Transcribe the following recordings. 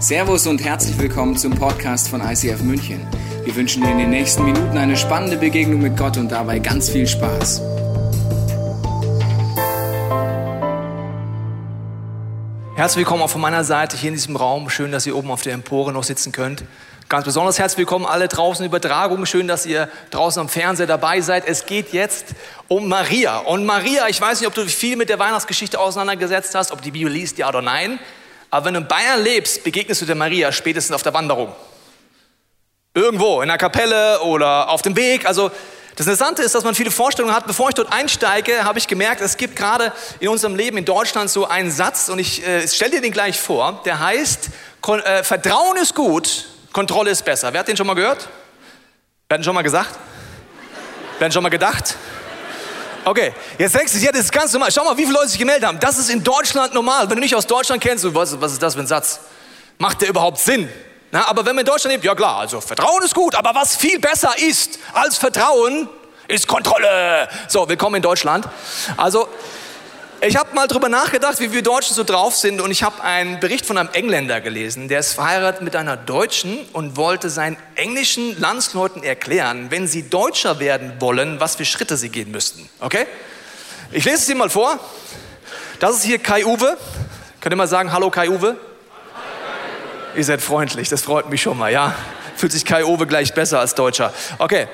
Servus und herzlich willkommen zum Podcast von ICF München. Wir wünschen dir in den nächsten Minuten eine spannende Begegnung mit Gott und dabei ganz viel Spaß. Herzlich willkommen auch von meiner Seite hier in diesem Raum. Schön, dass ihr oben auf der Empore noch sitzen könnt. Ganz besonders herzlich willkommen alle draußen in Übertragung. Schön, dass ihr draußen am Fernseher dabei seid. Es geht jetzt um Maria. Und Maria, ich weiß nicht, ob du dich viel mit der Weihnachtsgeschichte auseinandergesetzt hast, ob die Bibel liest, ja oder nein. Aber wenn du in Bayern lebst, begegnest du der Maria spätestens auf der Wanderung. Irgendwo, in der Kapelle oder auf dem Weg. Also das Interessante ist, dass man viele Vorstellungen hat. Bevor ich dort einsteige, habe ich gemerkt, es gibt gerade in unserem Leben in Deutschland so einen Satz, und ich äh, stelle dir den gleich vor, der heißt, äh, Vertrauen ist gut, Kontrolle ist besser. Wer hat den schon mal gehört? Wer hat den schon mal gesagt? Wer hat den schon mal gedacht? Okay, jetzt denkst du, ja, das ist ganz normal. Schau mal, wie viele Leute sich gemeldet haben. Das ist in Deutschland normal. Wenn du nicht aus Deutschland kennst, du, was, ist das für ein Satz? Macht der überhaupt Sinn? Na, aber wenn man in Deutschland lebt, ja klar, also Vertrauen ist gut, aber was viel besser ist als Vertrauen, ist Kontrolle. So, willkommen in Deutschland. Also, ich habe mal drüber nachgedacht, wie wir Deutschen so drauf sind und ich habe einen Bericht von einem Engländer gelesen, der ist verheiratet mit einer Deutschen und wollte seinen englischen Landsleuten erklären, wenn sie Deutscher werden wollen, was für Schritte sie gehen müssten. Okay? Ich lese es dir mal vor. Das ist hier Kai Uwe. Könnt ihr mal sagen, hallo Kai Uwe? Ihr seid freundlich, das freut mich schon mal, ja fühlt sich Kai Uwe gleich besser als Deutscher. Okay.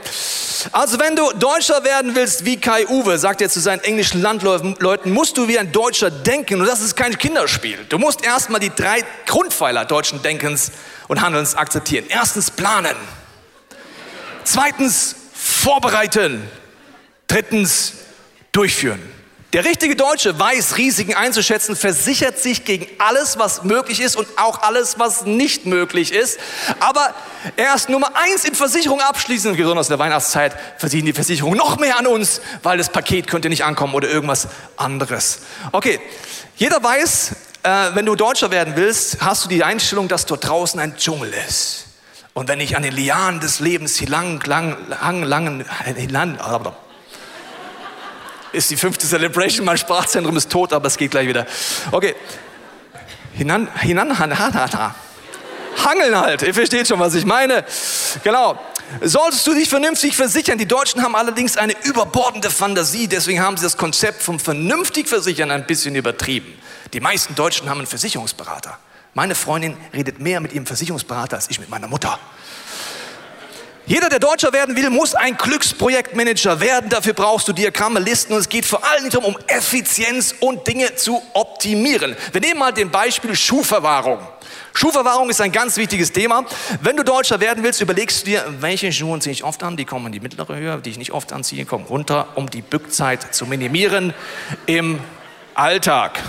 Also wenn du Deutscher werden willst wie Kai Uwe, sagt er zu seinen englischen Landleuten, musst du wie ein Deutscher denken. Und das ist kein Kinderspiel. Du musst erstmal die drei Grundpfeiler deutschen Denkens und Handelns akzeptieren. Erstens planen. Zweitens vorbereiten. Drittens durchführen. Der richtige Deutsche weiß, Risiken einzuschätzen, versichert sich gegen alles, was möglich ist und auch alles, was nicht möglich ist. Aber erst Nummer eins in Versicherung abschließen, besonders in der Weihnachtszeit, verdienen die Versicherungen noch mehr an uns, weil das Paket könnte nicht ankommen oder irgendwas anderes. Okay, jeder weiß, äh, wenn du Deutscher werden willst, hast du die Einstellung, dass dort draußen ein Dschungel ist. Und wenn ich an den Lianen des Lebens hier lang, lang, lang, lang, lang, ist die fünfte Celebration. Mein Sprachzentrum ist tot, aber es geht gleich wieder. Okay. Hinan, hinan, han, han, han, Hangeln halt. Ihr versteht schon, was ich meine. Genau. Solltest du dich vernünftig versichern? Die Deutschen haben allerdings eine überbordende Fantasie, deswegen haben sie das Konzept vom vernünftig versichern ein bisschen übertrieben. Die meisten Deutschen haben einen Versicherungsberater. Meine Freundin redet mehr mit ihrem Versicherungsberater als ich mit meiner Mutter. Jeder, der Deutscher werden will, muss ein Glücksprojektmanager werden. Dafür brauchst du Diagramme, Listen und es geht vor allem darum, um Effizienz und Dinge zu optimieren. Wir nehmen mal den Beispiel Schuhverwahrung. Schuhverwahrung ist ein ganz wichtiges Thema. Wenn du Deutscher werden willst, überlegst du dir, welche Schuhe ziehe ich oft an? Die kommen in die mittlere Höhe, die ich nicht oft anziehe, kommen runter, um die Bückzeit zu minimieren im Alltag.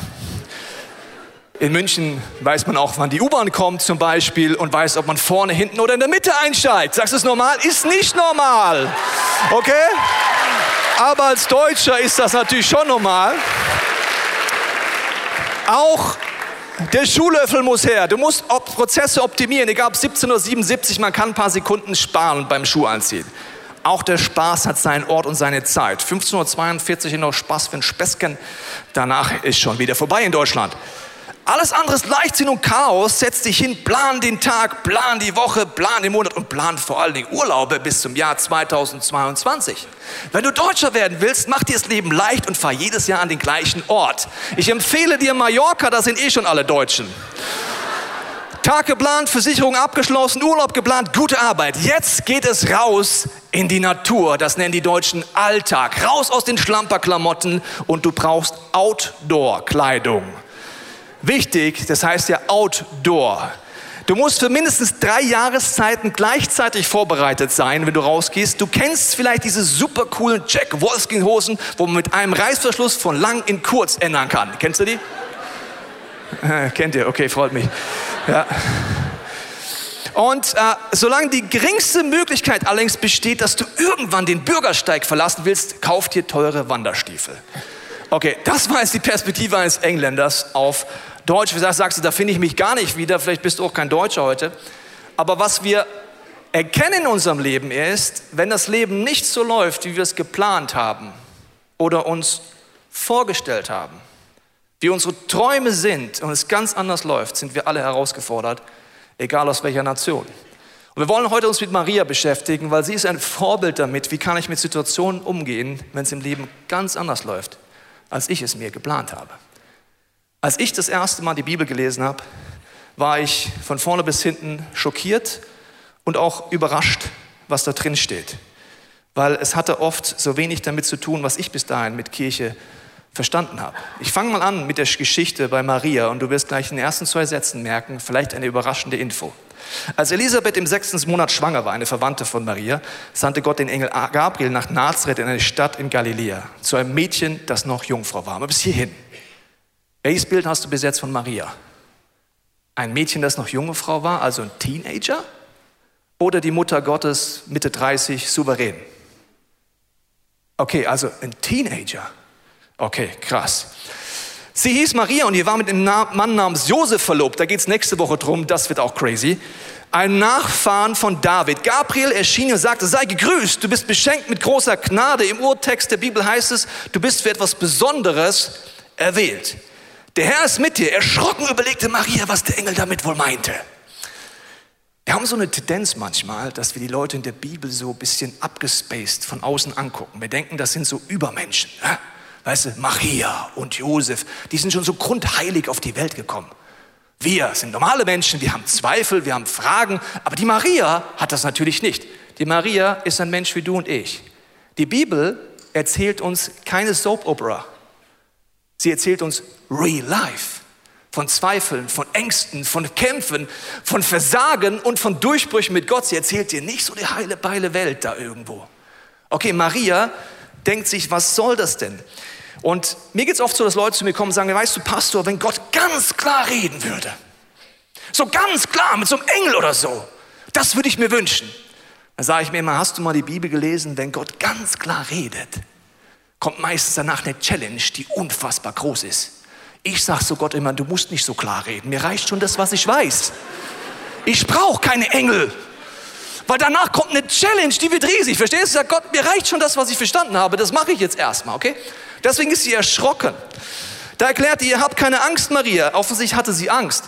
In München weiß man auch, wann die U-Bahn kommt zum Beispiel und weiß, ob man vorne, hinten oder in der Mitte einsteigt. Sagst du es normal? Ist nicht normal. Okay? Aber als Deutscher ist das natürlich schon normal. Auch der Schuhlöffel muss her. Du musst Prozesse optimieren. Egal ob 1777, man kann ein paar Sekunden sparen beim Schuh anziehen. Auch der Spaß hat seinen Ort und seine Zeit. 1542 noch Spaß für ein Späßchen. Danach ist schon wieder vorbei in Deutschland. Alles andere ist Leichtsinn und Chaos. Setz dich hin, plan den Tag, plan die Woche, plan den Monat und plan vor allen Dingen Urlaube bis zum Jahr 2022. Wenn du Deutscher werden willst, mach dir das Leben leicht und fahr jedes Jahr an den gleichen Ort. Ich empfehle dir Mallorca, da sind eh schon alle Deutschen. Tag geplant, Versicherung abgeschlossen, Urlaub geplant, gute Arbeit. Jetzt geht es raus in die Natur. Das nennen die Deutschen Alltag. Raus aus den Schlamperklamotten und du brauchst Outdoor-Kleidung. Wichtig, das heißt ja Outdoor. Du musst für mindestens drei Jahreszeiten gleichzeitig vorbereitet sein, wenn du rausgehst. Du kennst vielleicht diese super coolen Jack Wolfskin Hosen, wo man mit einem Reißverschluss von lang in kurz ändern kann. Kennst du die? Kennt ihr? Okay, freut mich. Ja. Und äh, solange die geringste Möglichkeit allerdings besteht, dass du irgendwann den Bürgersteig verlassen willst, kauf dir teure Wanderstiefel. Okay, das war jetzt die Perspektive eines Engländers auf Deutsch, gesagt, sagst du, da finde ich mich gar nicht wieder, vielleicht bist du auch kein Deutscher heute. Aber was wir erkennen in unserem Leben ist, wenn das Leben nicht so läuft, wie wir es geplant haben oder uns vorgestellt haben, wie unsere Träume sind und es ganz anders läuft, sind wir alle herausgefordert, egal aus welcher Nation. Und wir wollen heute uns mit Maria beschäftigen, weil sie ist ein Vorbild damit, wie kann ich mit Situationen umgehen, wenn es im Leben ganz anders läuft, als ich es mir geplant habe. Als ich das erste Mal die Bibel gelesen habe, war ich von vorne bis hinten schockiert und auch überrascht, was da drin steht. Weil es hatte oft so wenig damit zu tun, was ich bis dahin mit Kirche verstanden habe. Ich fange mal an mit der Geschichte bei Maria und du wirst gleich in den ersten zwei Sätzen merken, vielleicht eine überraschende Info. Als Elisabeth im sechsten Monat schwanger war, eine Verwandte von Maria, sandte Gott den Engel Gabriel nach Nazareth in eine Stadt in Galiläa, zu einem Mädchen, das noch Jungfrau war. Aber bis hierhin. Welches Bild hast du bis jetzt von Maria? Ein Mädchen, das noch junge Frau war, also ein Teenager? Oder die Mutter Gottes, Mitte 30, souverän? Okay, also ein Teenager. Okay, krass. Sie hieß Maria und ihr war mit einem Mann namens Josef verlobt. Da geht es nächste Woche drum, das wird auch crazy. Ein Nachfahren von David. Gabriel erschien und sagte, sei gegrüßt, du bist beschenkt mit großer Gnade. Im Urtext der Bibel heißt es, du bist für etwas Besonderes erwählt. Der Herr ist mit dir. Erschrocken überlegte Maria, was der Engel damit wohl meinte. Wir haben so eine Tendenz manchmal, dass wir die Leute in der Bibel so ein bisschen abgespaced von außen angucken. Wir denken, das sind so Übermenschen. Ja? Weißt du, Maria und Josef, die sind schon so grundheilig auf die Welt gekommen. Wir sind normale Menschen, wir haben Zweifel, wir haben Fragen, aber die Maria hat das natürlich nicht. Die Maria ist ein Mensch wie du und ich. Die Bibel erzählt uns keine Soap Opera. Sie erzählt uns Real Life. Von Zweifeln, von Ängsten, von Kämpfen, von Versagen und von Durchbrüchen mit Gott. Sie erzählt dir nicht so die heile, beile Welt da irgendwo. Okay, Maria denkt sich, was soll das denn? Und mir geht es oft so, dass Leute zu mir kommen und sagen, weißt du, Pastor, wenn Gott ganz klar reden würde, so ganz klar, mit so einem Engel oder so, das würde ich mir wünschen. Dann sage ich mir immer, hast du mal die Bibel gelesen, wenn Gott ganz klar redet, kommt meistens danach eine Challenge, die unfassbar groß ist. Ich sage zu Gott immer, du musst nicht so klar reden. Mir reicht schon das, was ich weiß. Ich brauche keine Engel. Weil danach kommt eine Challenge, die wird riesig. Verstehst du? Sag Gott, mir reicht schon das, was ich verstanden habe. Das mache ich jetzt erstmal, okay? Deswegen ist sie erschrocken. Da erklärt ihr, habt keine Angst, Maria. Offensichtlich hatte sie Angst.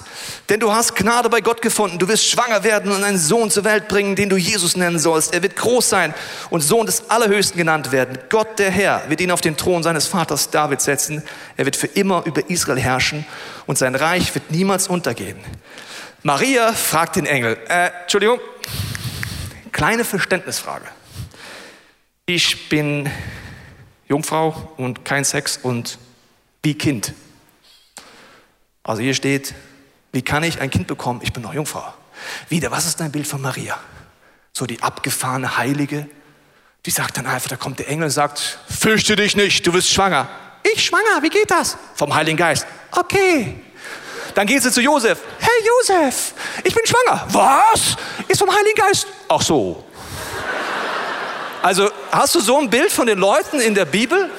Denn du hast Gnade bei Gott gefunden. Du wirst schwanger werden und einen Sohn zur Welt bringen, den du Jesus nennen sollst. Er wird groß sein und Sohn des Allerhöchsten genannt werden. Gott, der Herr, wird ihn auf den Thron seines Vaters David setzen. Er wird für immer über Israel herrschen und sein Reich wird niemals untergehen. Maria fragt den Engel, äh, Entschuldigung, kleine Verständnisfrage. Ich bin Jungfrau und kein Sex und wie Kind. Also hier steht, wie kann ich ein Kind bekommen? Ich bin noch Jungfrau. Wieder, was ist dein Bild von Maria? So die abgefahrene Heilige, die sagt dann einfach, da kommt der Engel und sagt, fürchte dich nicht, du bist schwanger. Ich schwanger, wie geht das? Vom Heiligen Geist. Okay. Dann geht sie zu Josef. Hey Josef, ich bin schwanger. Was? Ist vom Heiligen Geist. Ach so. Also hast du so ein Bild von den Leuten in der Bibel?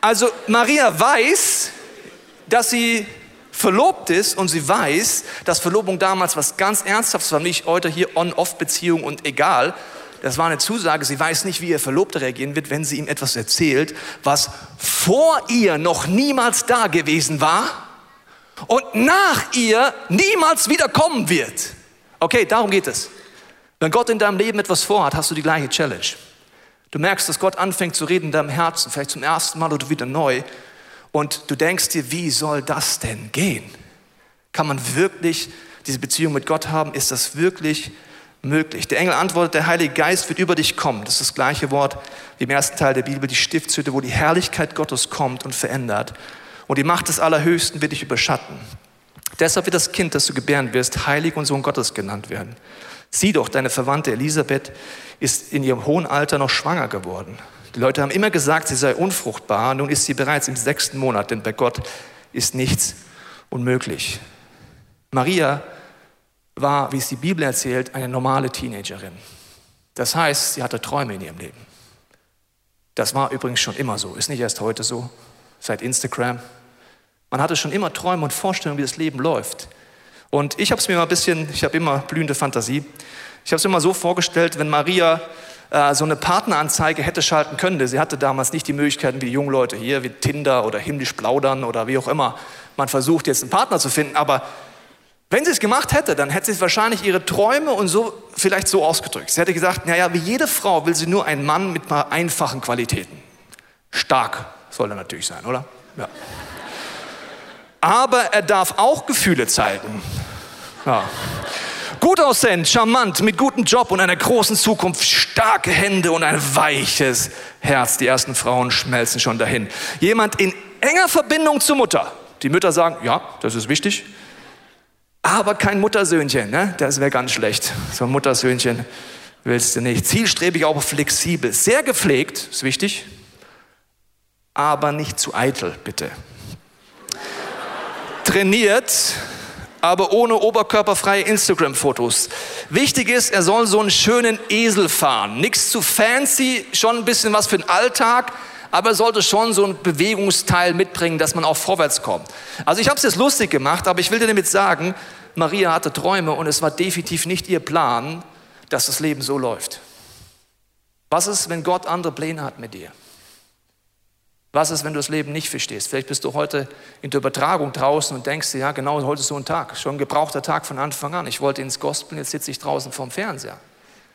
Also Maria weiß, dass sie verlobt ist und sie weiß, dass Verlobung damals was ganz Ernsthaftes war, nicht heute hier On-Off-Beziehung und egal. Das war eine Zusage. Sie weiß nicht, wie ihr Verlobter reagieren wird, wenn sie ihm etwas erzählt, was vor ihr noch niemals da gewesen war und nach ihr niemals wieder kommen wird. Okay, darum geht es. Wenn Gott in deinem Leben etwas vorhat, hast du die gleiche Challenge. Du merkst, dass Gott anfängt zu reden in deinem Herzen, vielleicht zum ersten Mal oder wieder neu. Und du denkst dir, wie soll das denn gehen? Kann man wirklich diese Beziehung mit Gott haben? Ist das wirklich möglich? Der Engel antwortet, der Heilige Geist wird über dich kommen. Das ist das gleiche Wort wie im ersten Teil der Bibel, die Stiftshütte, wo die Herrlichkeit Gottes kommt und verändert. Und die Macht des Allerhöchsten wird dich überschatten. Deshalb wird das Kind, das du gebären wirst, heilig und Sohn Gottes genannt werden. Sieh doch, deine Verwandte Elisabeth ist in ihrem hohen Alter noch schwanger geworden. Die Leute haben immer gesagt, sie sei unfruchtbar. Nun ist sie bereits im sechsten Monat, denn bei Gott ist nichts unmöglich. Maria war, wie es die Bibel erzählt, eine normale Teenagerin. Das heißt, sie hatte Träume in ihrem Leben. Das war übrigens schon immer so, ist nicht erst heute so, seit Instagram. Man hatte schon immer Träume und Vorstellungen, wie das Leben läuft. Und ich habe es mir mal ein bisschen, ich habe immer blühende Fantasie. Ich habe es mir mal so vorgestellt, wenn Maria äh, so eine Partneranzeige hätte schalten können. Sie hatte damals nicht die Möglichkeiten wie junge Leute hier, wie Tinder oder himmlisch plaudern oder wie auch immer. Man versucht jetzt einen Partner zu finden, aber wenn sie es gemacht hätte, dann hätte sie wahrscheinlich ihre Träume und so vielleicht so ausgedrückt. Sie hätte gesagt, naja, wie jede Frau will sie nur einen Mann mit paar einfachen Qualitäten. Stark soll er natürlich sein, oder? Ja. Aber er darf auch Gefühle zeigen. Ja. Gut aussehend, charmant, mit gutem Job und einer großen Zukunft, starke Hände und ein weiches Herz. Die ersten Frauen schmelzen schon dahin. Jemand in enger Verbindung zur Mutter. Die Mütter sagen, ja, das ist wichtig aber kein Muttersöhnchen, ne? das wäre ganz schlecht. So ein Muttersöhnchen willst du nicht. Zielstrebig, aber flexibel. Sehr gepflegt, ist wichtig, aber nicht zu eitel, bitte. Trainiert, aber ohne oberkörperfreie Instagram-Fotos. Wichtig ist, er soll so einen schönen Esel fahren. Nichts zu fancy, schon ein bisschen was für den Alltag, aber er sollte schon so ein Bewegungsteil mitbringen, dass man auch vorwärts kommt. Also ich habe es jetzt lustig gemacht, aber ich will dir damit sagen, Maria hatte Träume und es war definitiv nicht ihr Plan, dass das Leben so läuft. Was ist, wenn Gott andere Pläne hat mit dir? Was ist, wenn du das Leben nicht verstehst? Vielleicht bist du heute in der Übertragung draußen und denkst dir, ja, genau, heute ist so ein Tag, schon ein gebrauchter Tag von Anfang an. Ich wollte ins Gospel, jetzt sitze ich draußen vorm Fernseher.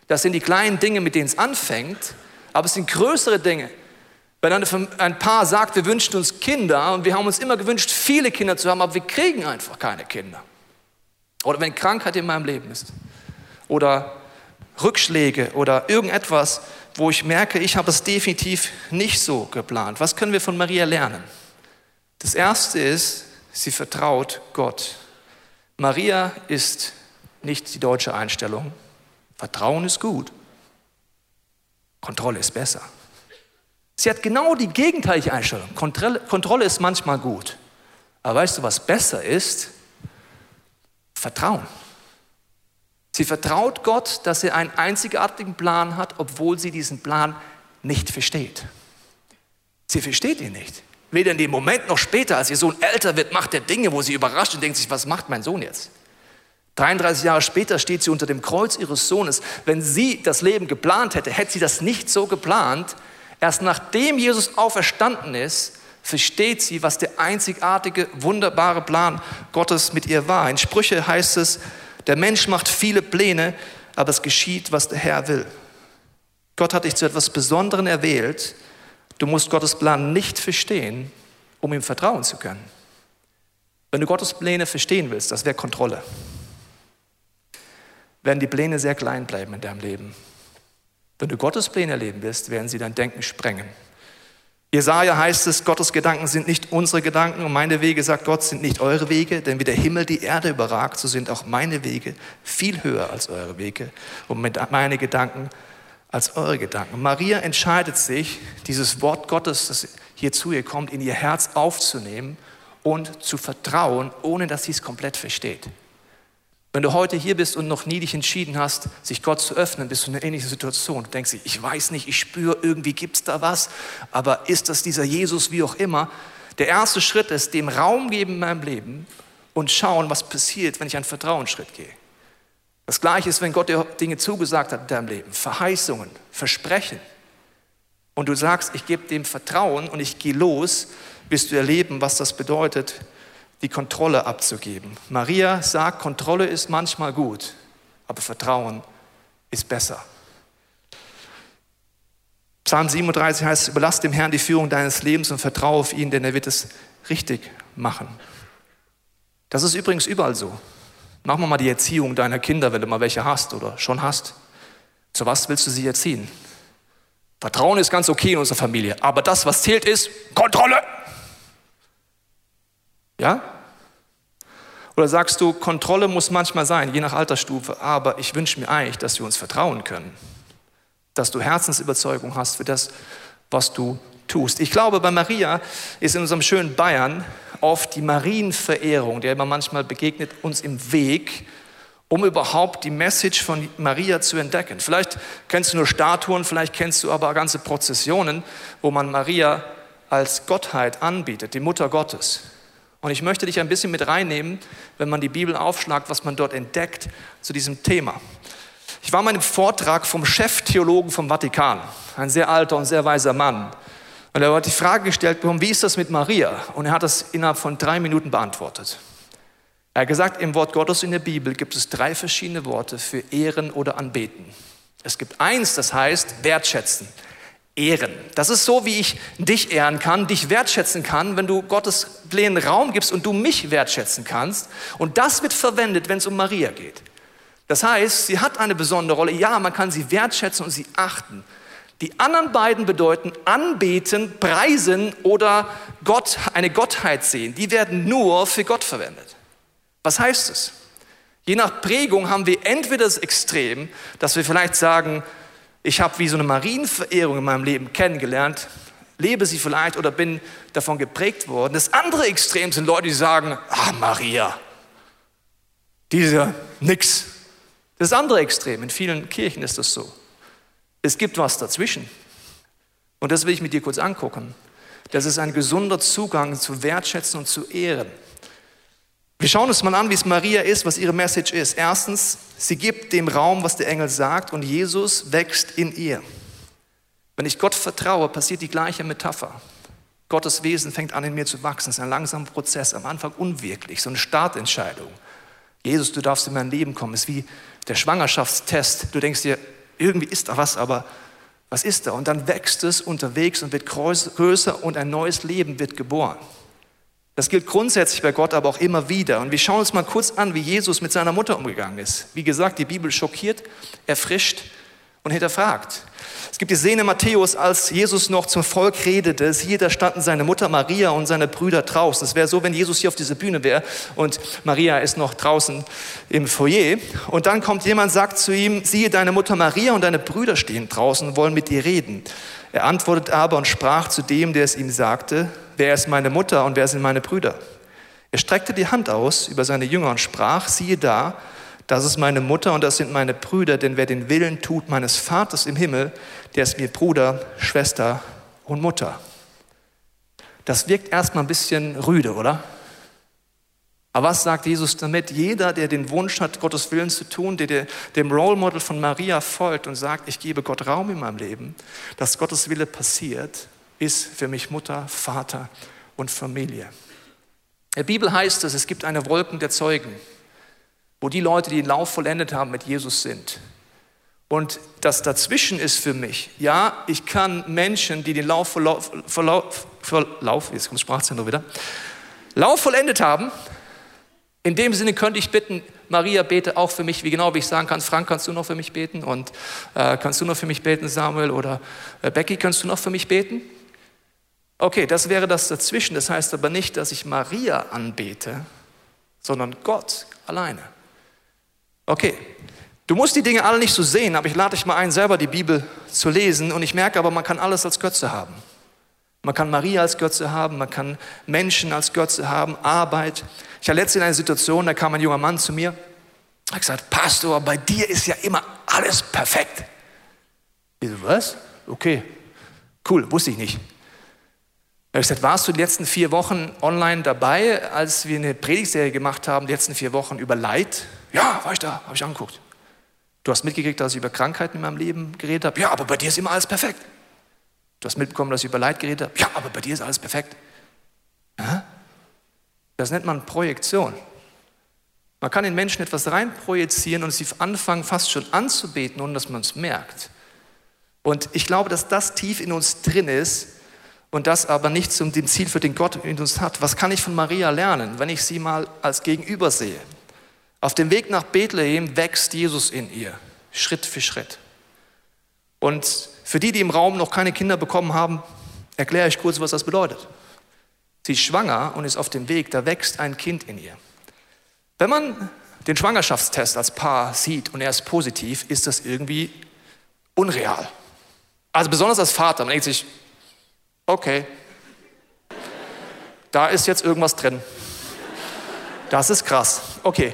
Das sind die kleinen Dinge, mit denen es anfängt, aber es sind größere Dinge. Wenn ein Paar sagt, wir wünschen uns Kinder und wir haben uns immer gewünscht, viele Kinder zu haben, aber wir kriegen einfach keine Kinder. Oder wenn Krankheit in meinem Leben ist. Oder Rückschläge oder irgendetwas, wo ich merke, ich habe es definitiv nicht so geplant. Was können wir von Maria lernen? Das Erste ist, sie vertraut Gott. Maria ist nicht die deutsche Einstellung. Vertrauen ist gut. Kontrolle ist besser. Sie hat genau die gegenteilige Einstellung. Kontrolle, ist manchmal gut. Aber weißt du, was besser ist? Vertrauen. Sie vertraut Gott, dass er einen einzigartigen Plan hat, obwohl sie diesen Plan nicht versteht. Sie versteht ihn nicht. Weder in dem Moment noch später, als ihr Sohn älter wird, macht er Dinge, wo sie überrascht und denkt sich, was macht mein Sohn jetzt? 33 Jahre später steht sie unter dem Kreuz ihres Sohnes. Wenn sie das Leben geplant hätte, hätte sie das nicht so geplant. Erst nachdem Jesus auferstanden ist, versteht sie, was der einzigartige, wunderbare Plan Gottes mit ihr war. In Sprüche heißt es, der Mensch macht viele Pläne, aber es geschieht, was der Herr will. Gott hat dich zu etwas Besonderem erwählt. Du musst Gottes Plan nicht verstehen, um ihm vertrauen zu können. Wenn du Gottes Pläne verstehen willst, das wäre Kontrolle. Werden die Pläne sehr klein bleiben in deinem Leben. Wenn du Gottes Pläne erleben willst, werden sie dein Denken sprengen. Jesaja heißt es, Gottes Gedanken sind nicht unsere Gedanken und meine Wege, sagt Gott, sind nicht eure Wege, denn wie der Himmel die Erde überragt, so sind auch meine Wege viel höher als eure Wege und meine Gedanken als eure Gedanken. Maria entscheidet sich, dieses Wort Gottes, das hier zu ihr kommt, in ihr Herz aufzunehmen und zu vertrauen, ohne dass sie es komplett versteht. Wenn du heute hier bist und noch nie dich entschieden hast, sich Gott zu öffnen, bist du in einer ähnlichen Situation. Du denkst, ich weiß nicht, ich spüre, irgendwie gibt es da was, aber ist das dieser Jesus, wie auch immer? Der erste Schritt ist, dem Raum geben in meinem Leben und schauen, was passiert, wenn ich einen Vertrauensschritt gehe. Das gleiche ist, wenn Gott dir Dinge zugesagt hat in deinem Leben, Verheißungen, Versprechen. Und du sagst, ich gebe dem Vertrauen und ich gehe los, wirst du erleben, was das bedeutet, die Kontrolle abzugeben. Maria sagt, Kontrolle ist manchmal gut, aber Vertrauen ist besser. Psalm 37 heißt, überlass dem Herrn die Führung deines Lebens und vertraue auf ihn, denn er wird es richtig machen. Das ist übrigens überall so. Mach mal die Erziehung deiner Kinder, wenn du mal welche hast oder schon hast. Zu was willst du sie erziehen? Vertrauen ist ganz okay in unserer Familie, aber das, was zählt, ist Kontrolle. Ja? Oder sagst du, Kontrolle muss manchmal sein, je nach Altersstufe, aber ich wünsche mir eigentlich, dass wir uns vertrauen können, dass du Herzensüberzeugung hast für das, was du tust. Ich glaube, bei Maria ist in unserem schönen Bayern oft die Marienverehrung, der man manchmal begegnet, uns im Weg, um überhaupt die Message von Maria zu entdecken. Vielleicht kennst du nur Statuen, vielleicht kennst du aber ganze Prozessionen, wo man Maria als Gottheit anbietet, die Mutter Gottes. Und ich möchte dich ein bisschen mit reinnehmen, wenn man die Bibel aufschlagt, was man dort entdeckt zu diesem Thema. Ich war mal in einem Vortrag vom Cheftheologen vom Vatikan, ein sehr alter und sehr weiser Mann. Und er hat die Frage gestellt wie ist das mit Maria? Und er hat das innerhalb von drei Minuten beantwortet. Er hat gesagt, im Wort Gottes in der Bibel gibt es drei verschiedene Worte für Ehren oder Anbeten. Es gibt eins, das heißt wertschätzen, ehren. Das ist so, wie ich dich ehren kann, dich wertschätzen kann, wenn du Gottes Plänen Raum gibst und du mich wertschätzen kannst. Und das wird verwendet, wenn es um Maria geht. Das heißt, sie hat eine besondere Rolle. Ja, man kann sie wertschätzen und sie achten. Die anderen beiden bedeuten anbeten, preisen oder Gott, eine Gottheit sehen. Die werden nur für Gott verwendet. Was heißt es? Je nach Prägung haben wir entweder das Extrem, dass wir vielleicht sagen, ich habe wie so eine Marienverehrung in meinem Leben kennengelernt, lebe sie vielleicht oder bin davon geprägt worden. Das andere Extrem sind Leute, die sagen, ah Maria, diese nix. Das andere Extrem, in vielen Kirchen ist das so. Es gibt was dazwischen. Und das will ich mit dir kurz angucken. Das ist ein gesunder Zugang zu wertschätzen und zu ehren. Wir schauen uns mal an, wie es Maria ist, was ihre Message ist. Erstens, sie gibt dem Raum, was der Engel sagt, und Jesus wächst in ihr. Wenn ich Gott vertraue, passiert die gleiche Metapher. Gottes Wesen fängt an, in mir zu wachsen. Es ist ein langsamer Prozess, am Anfang unwirklich, so eine Startentscheidung. Jesus, du darfst in mein Leben kommen. Es ist wie der Schwangerschaftstest. Du denkst dir, irgendwie ist da was, aber was ist da? Und dann wächst es unterwegs und wird größer und ein neues Leben wird geboren. Das gilt grundsätzlich bei Gott, aber auch immer wieder. Und wir schauen uns mal kurz an, wie Jesus mit seiner Mutter umgegangen ist. Wie gesagt, die Bibel schockiert, erfrischt und hinterfragt. Es gibt die Szene Matthäus, als Jesus noch zum Volk redete. Siehe, da standen seine Mutter Maria und seine Brüder draußen. Es wäre so, wenn Jesus hier auf dieser Bühne wäre und Maria ist noch draußen im Foyer. Und dann kommt jemand, sagt zu ihm, siehe, deine Mutter Maria und deine Brüder stehen draußen und wollen mit dir reden. Er antwortet aber und sprach zu dem, der es ihm sagte, wer ist meine Mutter und wer sind meine Brüder? Er streckte die Hand aus über seine Jünger und sprach, siehe da, das ist meine Mutter und das sind meine Brüder, denn wer den Willen tut meines Vaters im Himmel, der ist mir Bruder, Schwester und Mutter. Das wirkt erstmal ein bisschen rüde, oder? Aber was sagt Jesus damit? Jeder, der den Wunsch hat, Gottes Willen zu tun, der dem Role Model von Maria folgt und sagt, ich gebe Gott Raum in meinem Leben, dass Gottes Wille passiert, ist für mich Mutter, Vater und Familie. In der Bibel heißt es, es gibt eine Wolken der Zeugen wo die Leute, die den Lauf vollendet haben, mit Jesus sind. Und das dazwischen ist für mich, ja, ich kann Menschen, die den Lauf, verlauf, verlauf, verlauf jetzt kommt Sprachzentrum wieder, Lauf vollendet haben, in dem Sinne könnte ich bitten, Maria, bete auch für mich, wie genau wie ich sagen kann, Frank, kannst du noch für mich beten? Und äh, kannst du noch für mich beten, Samuel? Oder äh, Becky, kannst du noch für mich beten? Okay, das wäre das dazwischen. Das heißt aber nicht, dass ich Maria anbete, sondern Gott alleine. Okay, du musst die Dinge alle nicht so sehen, aber ich lade dich mal ein, selber die Bibel zu lesen. Und ich merke aber, man kann alles als Götze haben. Man kann Maria als Götze haben, man kann Menschen als Götze haben, Arbeit. Ich hatte letztens in einer Situation, da kam ein junger Mann zu mir, hat gesagt, Pastor, bei dir ist ja immer alles perfekt. Ich so, was? Okay, cool, wusste ich nicht. Er hat gesagt, warst du die letzten vier Wochen online dabei, als wir eine Predigtserie gemacht haben, die letzten vier Wochen über Leid? Ja, war ich da, habe ich angeguckt. Du hast mitgekriegt, dass ich über Krankheiten in meinem Leben geredet habe? Ja, aber bei dir ist immer alles perfekt. Du hast mitbekommen, dass ich über Leid geredet habe? Ja, aber bei dir ist alles perfekt. Das nennt man Projektion. Man kann in Menschen etwas reinprojizieren und sie anfangen fast schon anzubeten, ohne dass man es merkt. Und ich glaube, dass das tief in uns drin ist und das aber nicht zum dem Ziel für den Gott in uns hat. Was kann ich von Maria lernen, wenn ich sie mal als Gegenüber sehe? Auf dem Weg nach Bethlehem wächst Jesus in ihr, Schritt für Schritt. Und für die, die im Raum noch keine Kinder bekommen haben, erkläre ich kurz, was das bedeutet. Sie ist schwanger und ist auf dem Weg, da wächst ein Kind in ihr. Wenn man den Schwangerschaftstest als Paar sieht und er ist positiv, ist das irgendwie unreal. Also besonders als Vater, man denkt sich, okay, da ist jetzt irgendwas drin. Das ist krass. Okay,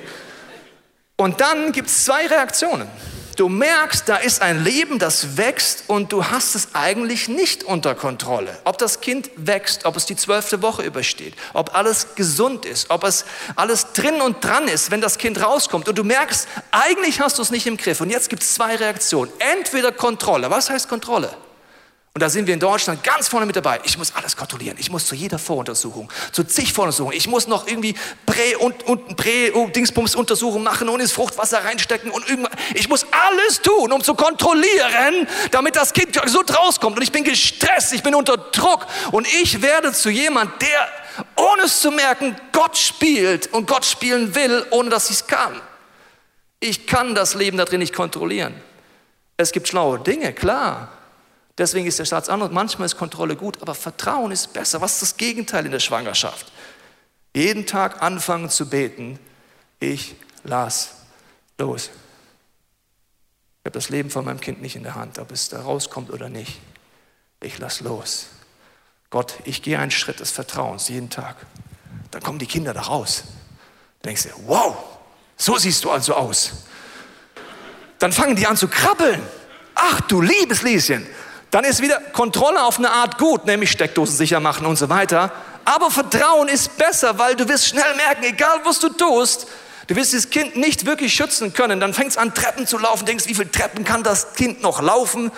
und dann gibt es zwei Reaktionen. Du merkst, da ist ein Leben, das wächst und du hast es eigentlich nicht unter Kontrolle. Ob das Kind wächst, ob es die zwölfte Woche übersteht, ob alles gesund ist, ob es alles drin und dran ist, wenn das Kind rauskommt und du merkst, eigentlich hast du es nicht im Griff. Und jetzt gibt es zwei Reaktionen. Entweder Kontrolle. Was heißt Kontrolle? Und da sind wir in Deutschland ganz vorne mit dabei. Ich muss alles kontrollieren. Ich muss zu jeder Voruntersuchung, zu zig Voruntersuchungen. Ich muss noch irgendwie Prä- und, und Prä-Dingsbums-Untersuchungen machen und ins Fruchtwasser reinstecken und irgendwann. Ich muss alles tun, um zu kontrollieren, damit das Kind gesund rauskommt. Und ich bin gestresst, ich bin unter Druck. Und ich werde zu jemand, der, ohne es zu merken, Gott spielt und Gott spielen will, ohne dass ich es kann. Ich kann das Leben da drin nicht kontrollieren. Es gibt schlaue Dinge, klar. Deswegen ist der anders. Manchmal ist Kontrolle gut, aber Vertrauen ist besser. Was ist das Gegenteil in der Schwangerschaft? Jeden Tag anfangen zu beten. Ich lass los. Ich habe das Leben von meinem Kind nicht in der Hand, ob es da rauskommt oder nicht. Ich lass los. Gott, ich gehe einen Schritt des Vertrauens jeden Tag. Dann kommen die Kinder da raus. Dann denkst du, wow, so siehst du also aus. Dann fangen die an zu krabbeln. Ach du liebes Lieschen, dann ist wieder Kontrolle auf eine Art gut, nämlich Steckdosen sicher machen und so weiter. Aber Vertrauen ist besser, weil du wirst schnell merken, egal was du tust, du wirst das Kind nicht wirklich schützen können. Dann fängt es an, Treppen zu laufen, denkst, wie viele Treppen kann das Kind noch laufen?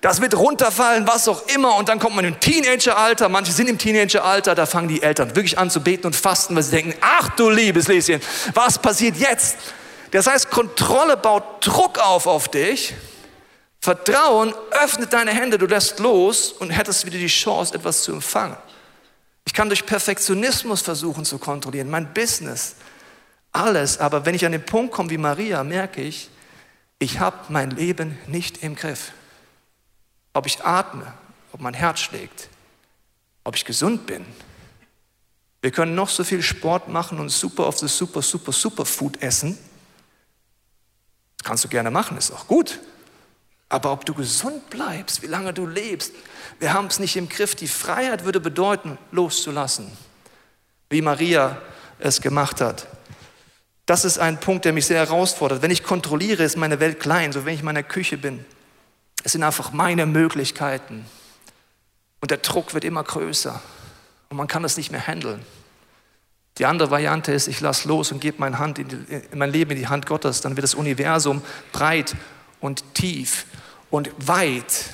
Das wird runterfallen, was auch immer. Und dann kommt man im Teenageralter. Manche sind im Teenageralter. Da fangen die Eltern wirklich an zu beten und fasten, weil sie denken, ach du liebes Lieschen, was passiert jetzt? Das heißt, Kontrolle baut Druck auf auf dich. Vertrauen öffnet deine Hände, du lässt los und hättest wieder die Chance, etwas zu empfangen. Ich kann durch Perfektionismus versuchen zu kontrollieren, mein Business, alles. Aber wenn ich an den Punkt komme wie Maria, merke ich, ich habe mein Leben nicht im Griff. Ob ich atme, ob mein Herz schlägt, ob ich gesund bin. Wir können noch so viel Sport machen und super auf das super, super, super Food essen. Das kannst du gerne machen, ist auch gut. Aber ob du gesund bleibst, wie lange du lebst, wir haben es nicht im Griff. Die Freiheit würde bedeuten, loszulassen, wie Maria es gemacht hat. Das ist ein Punkt, der mich sehr herausfordert. Wenn ich kontrolliere, ist meine Welt klein, so wenn ich in meiner Küche bin. Es sind einfach meine Möglichkeiten. Und der Druck wird immer größer. Und man kann das nicht mehr handeln. Die andere Variante ist, ich lasse los und gebe meine Hand in, die, in mein Leben in die Hand Gottes. Dann wird das Universum breit und tief und weit.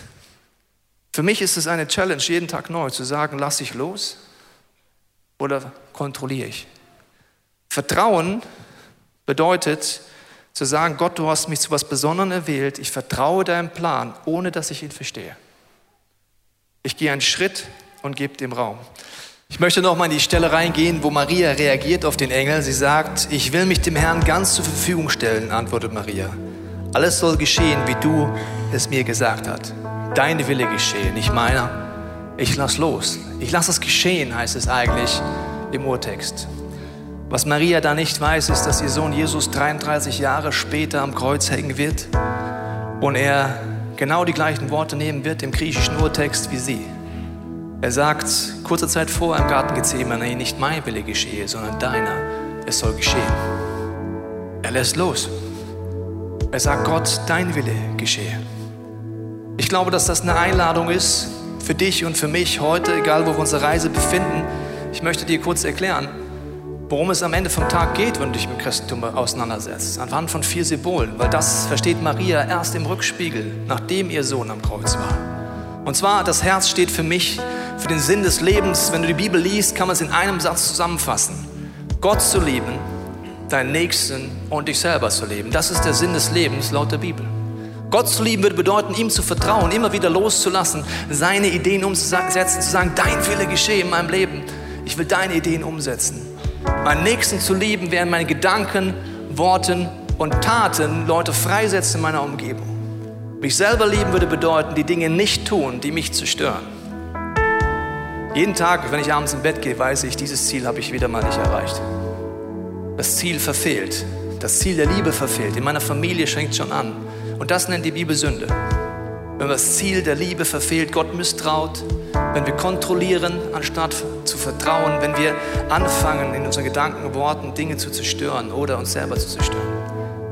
Für mich ist es eine Challenge, jeden Tag neu zu sagen, lasse ich los oder kontrolliere ich. Vertrauen bedeutet zu sagen, Gott, du hast mich zu was Besonderem erwählt, ich vertraue deinem Plan, ohne dass ich ihn verstehe. Ich gehe einen Schritt und gebe dem Raum. Ich möchte noch mal in die Stelle reingehen, wo Maria reagiert auf den Engel. Sie sagt, ich will mich dem Herrn ganz zur Verfügung stellen, antwortet Maria. Alles soll geschehen, wie du es mir gesagt hast. Deine Wille geschehen, nicht meiner. Ich lass los. Ich lass es geschehen, heißt es eigentlich im Urtext. Was Maria da nicht weiß, ist, dass ihr Sohn Jesus 33 Jahre später am Kreuz hängen wird und er genau die gleichen Worte nehmen wird im griechischen Urtext wie sie. Er sagt kurze Zeit vor im Garten Gethsemane, nicht mein Wille geschehe, sondern deiner. Es soll geschehen. Er lässt los. Er sagt, Gott, dein Wille geschehe. Ich glaube, dass das eine Einladung ist für dich und für mich heute, egal wo wir unsere Reise befinden. Ich möchte dir kurz erklären, worum es am Ende vom Tag geht, wenn du dich mit Christentum auseinandersetzt. Anhand von vier Symbolen, weil das versteht Maria erst im Rückspiegel, nachdem ihr Sohn am Kreuz war. Und zwar, das Herz steht für mich, für den Sinn des Lebens. Wenn du die Bibel liest, kann man es in einem Satz zusammenfassen. Gott zu lieben, deinen Nächsten und dich selber zu leben. Das ist der Sinn des Lebens laut der Bibel. Gott zu lieben würde bedeuten, ihm zu vertrauen, immer wieder loszulassen, seine Ideen umzusetzen, zu sagen, dein Wille geschehe in meinem Leben. Ich will deine Ideen umsetzen. Meinen Nächsten zu lieben, während meine Gedanken, Worten und Taten Leute freisetzen in meiner Umgebung. Mich selber lieben würde bedeuten, die Dinge nicht tun, die mich zerstören. Jeden Tag, wenn ich abends im Bett gehe, weiß ich, dieses Ziel habe ich wieder mal nicht erreicht das Ziel verfehlt, das Ziel der Liebe verfehlt. In meiner Familie schenkt schon an. Und das nennt die Bibel Sünde. Wenn man das Ziel der Liebe verfehlt, Gott misstraut, wenn wir kontrollieren, anstatt zu vertrauen, wenn wir anfangen, in unseren Gedanken, Worten Dinge zu zerstören oder uns selber zu zerstören.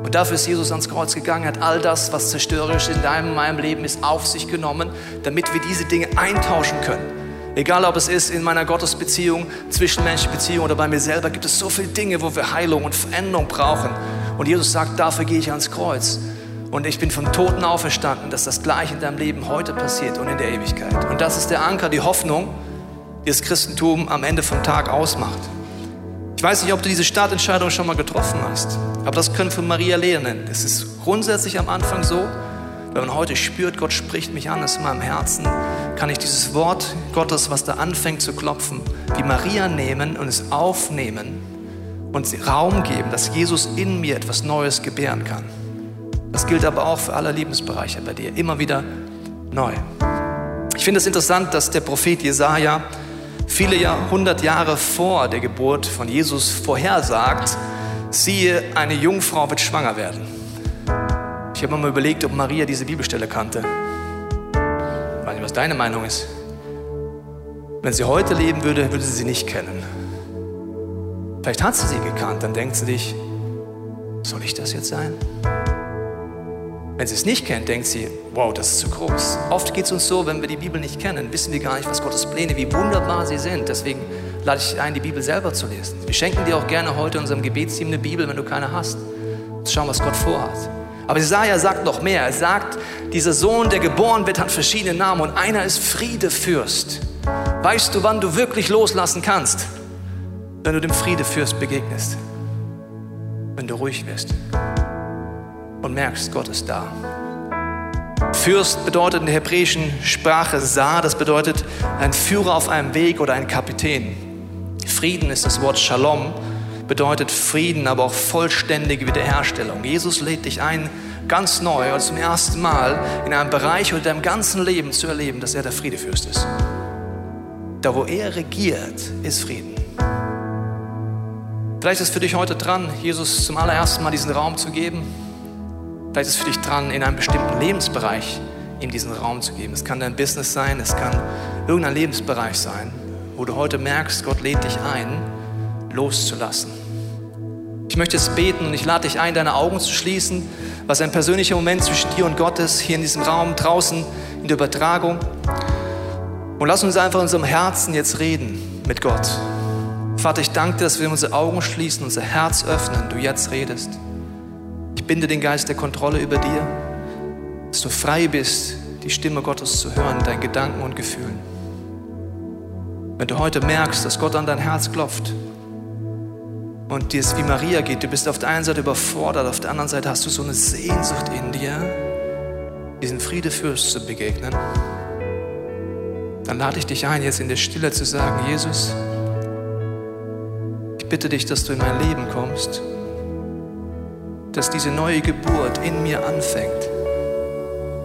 Und dafür ist Jesus ans Kreuz gegangen, hat all das, was zerstörerisch in deinem und meinem Leben ist, auf sich genommen, damit wir diese Dinge eintauschen können. Egal, ob es ist in meiner Gottesbeziehung, zwischenmenschlichen Beziehung oder bei mir selber, gibt es so viele Dinge, wo wir Heilung und Veränderung brauchen. Und Jesus sagt, dafür gehe ich ans Kreuz. Und ich bin von Toten auferstanden, dass das gleich in deinem Leben heute passiert und in der Ewigkeit. Und das ist der Anker, die Hoffnung, die das Christentum am Ende vom Tag ausmacht. Ich weiß nicht, ob du diese Startentscheidung schon mal getroffen hast, aber das können wir Maria lernen. Es ist grundsätzlich am Anfang so, wenn man heute spürt, Gott spricht mich an, ist in meinem Herzen, kann ich dieses Wort Gottes, was da anfängt zu klopfen, wie Maria nehmen und es aufnehmen und Raum geben, dass Jesus in mir etwas Neues gebären kann. Das gilt aber auch für alle Lebensbereiche bei dir, immer wieder neu. Ich finde es interessant, dass der Prophet Jesaja viele Jahrhundert Jahre vor der Geburt von Jesus vorhersagt, siehe, eine Jungfrau wird schwanger werden. Ich habe mir mal überlegt, ob Maria diese Bibelstelle kannte. Ich weiß nicht, was deine Meinung ist. Wenn sie heute leben würde, würde sie sie nicht kennen. Vielleicht hat sie sie gekannt, dann denkt sie dich, soll ich das jetzt sein? Wenn sie es nicht kennt, denkt sie, wow, das ist zu groß. Oft geht es uns so, wenn wir die Bibel nicht kennen, wissen wir gar nicht, was Gottes Pläne, wie wunderbar sie sind. Deswegen lade ich ein, die Bibel selber zu lesen. Wir schenken dir auch gerne heute in unserem Gebetsteam eine Bibel, wenn du keine hast. Schauen, was Gott vorhat. Aber Jesaja sagt noch mehr. Er sagt, dieser Sohn, der geboren wird, hat verschiedene Namen und einer ist Friedefürst. Weißt du, wann du wirklich loslassen kannst? Wenn du dem Friedefürst begegnest. Wenn du ruhig wirst und merkst, Gott ist da. Fürst bedeutet in der hebräischen Sprache Sah, das bedeutet ein Führer auf einem Weg oder ein Kapitän. Frieden ist das Wort Shalom, bedeutet Frieden, aber auch vollständige Wiederherstellung. Jesus lädt dich ein, ganz neu oder zum ersten Mal in einem Bereich oder deinem ganzen Leben zu erleben, dass er der Friedefürst ist. Da, wo er regiert, ist Frieden. Vielleicht ist es für dich heute dran, Jesus zum allerersten Mal diesen Raum zu geben Vielleicht ist es für dich dran, in einem bestimmten Lebensbereich ihm diesen Raum zu geben. Es kann dein Business sein, es kann irgendein Lebensbereich sein, wo du heute merkst, Gott lädt dich ein, loszulassen. Ich möchte jetzt beten und ich lade dich ein, deine Augen zu schließen, was ein persönlicher Moment zwischen dir und Gott ist, hier in diesem Raum, draußen in der Übertragung. Und lass uns einfach in unserem Herzen jetzt reden mit Gott. Vater, ich danke dir, dass wir unsere Augen schließen, unser Herz öffnen, du jetzt redest. Ich binde den Geist der Kontrolle über dir, dass du frei bist, die Stimme Gottes zu hören, deinen Gedanken und Gefühlen. Wenn du heute merkst, dass Gott an dein Herz klopft und dir es wie Maria geht, du bist auf der einen Seite überfordert, auf der anderen Seite hast du so eine Sehnsucht in dir, diesen Friedefürst zu begegnen, dann lade ich dich ein, jetzt in der Stille zu sagen, Jesus, ich bitte dich, dass du in mein Leben kommst dass diese neue Geburt in mir anfängt.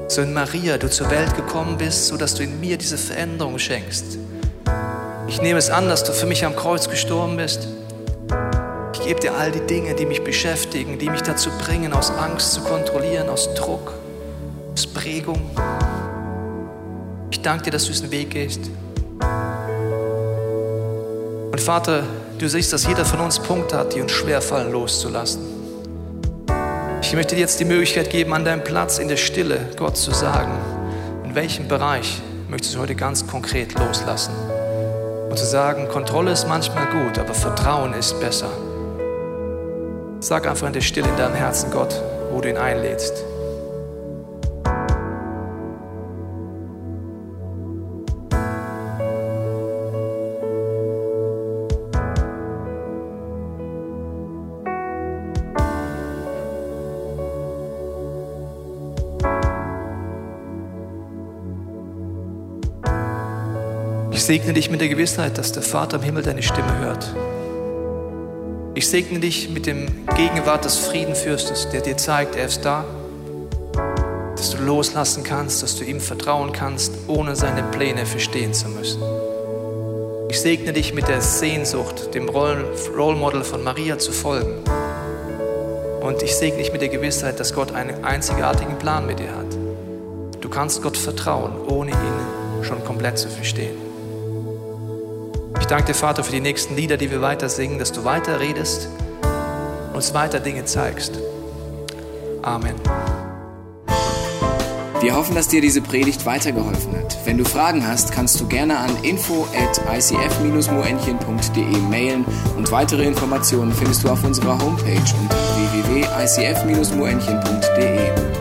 So in Maria du zur Welt gekommen bist, so dass du in mir diese Veränderung schenkst. Ich nehme es an, dass du für mich am Kreuz gestorben bist. Ich gebe dir all die Dinge, die mich beschäftigen, die mich dazu bringen, aus Angst zu kontrollieren, aus Druck, aus Prägung. Ich danke dir, dass du diesen Weg gehst. Und Vater, du siehst, dass jeder von uns Punkte hat, die uns schwerfallen loszulassen. Ich möchte dir jetzt die Möglichkeit geben, an deinem Platz in der Stille Gott zu sagen, in welchem Bereich möchtest du heute ganz konkret loslassen. Und zu sagen, Kontrolle ist manchmal gut, aber Vertrauen ist besser. Sag einfach in der Stille in deinem Herzen Gott, wo du ihn einlädst. Segne dich mit der Gewissheit, dass der Vater im Himmel deine Stimme hört. Ich segne dich mit dem Gegenwart des Friedenfürstes, der dir zeigt, er ist da, dass du loslassen kannst, dass du ihm vertrauen kannst, ohne seine Pläne verstehen zu müssen. Ich segne dich mit der Sehnsucht, dem Role Model von Maria zu folgen. Und ich segne dich mit der Gewissheit, dass Gott einen einzigartigen Plan mit dir hat. Du kannst Gott vertrauen, ohne ihn schon komplett zu verstehen. Danke dir, Vater, für die nächsten Lieder, die wir weiter singen, dass du weiter redest, uns weiter Dinge zeigst. Amen. Wir hoffen, dass dir diese Predigt weitergeholfen hat. Wenn du Fragen hast, kannst du gerne an info at icf-moenchen.de mailen und weitere Informationen findest du auf unserer Homepage unter www.icf-moenchen.de.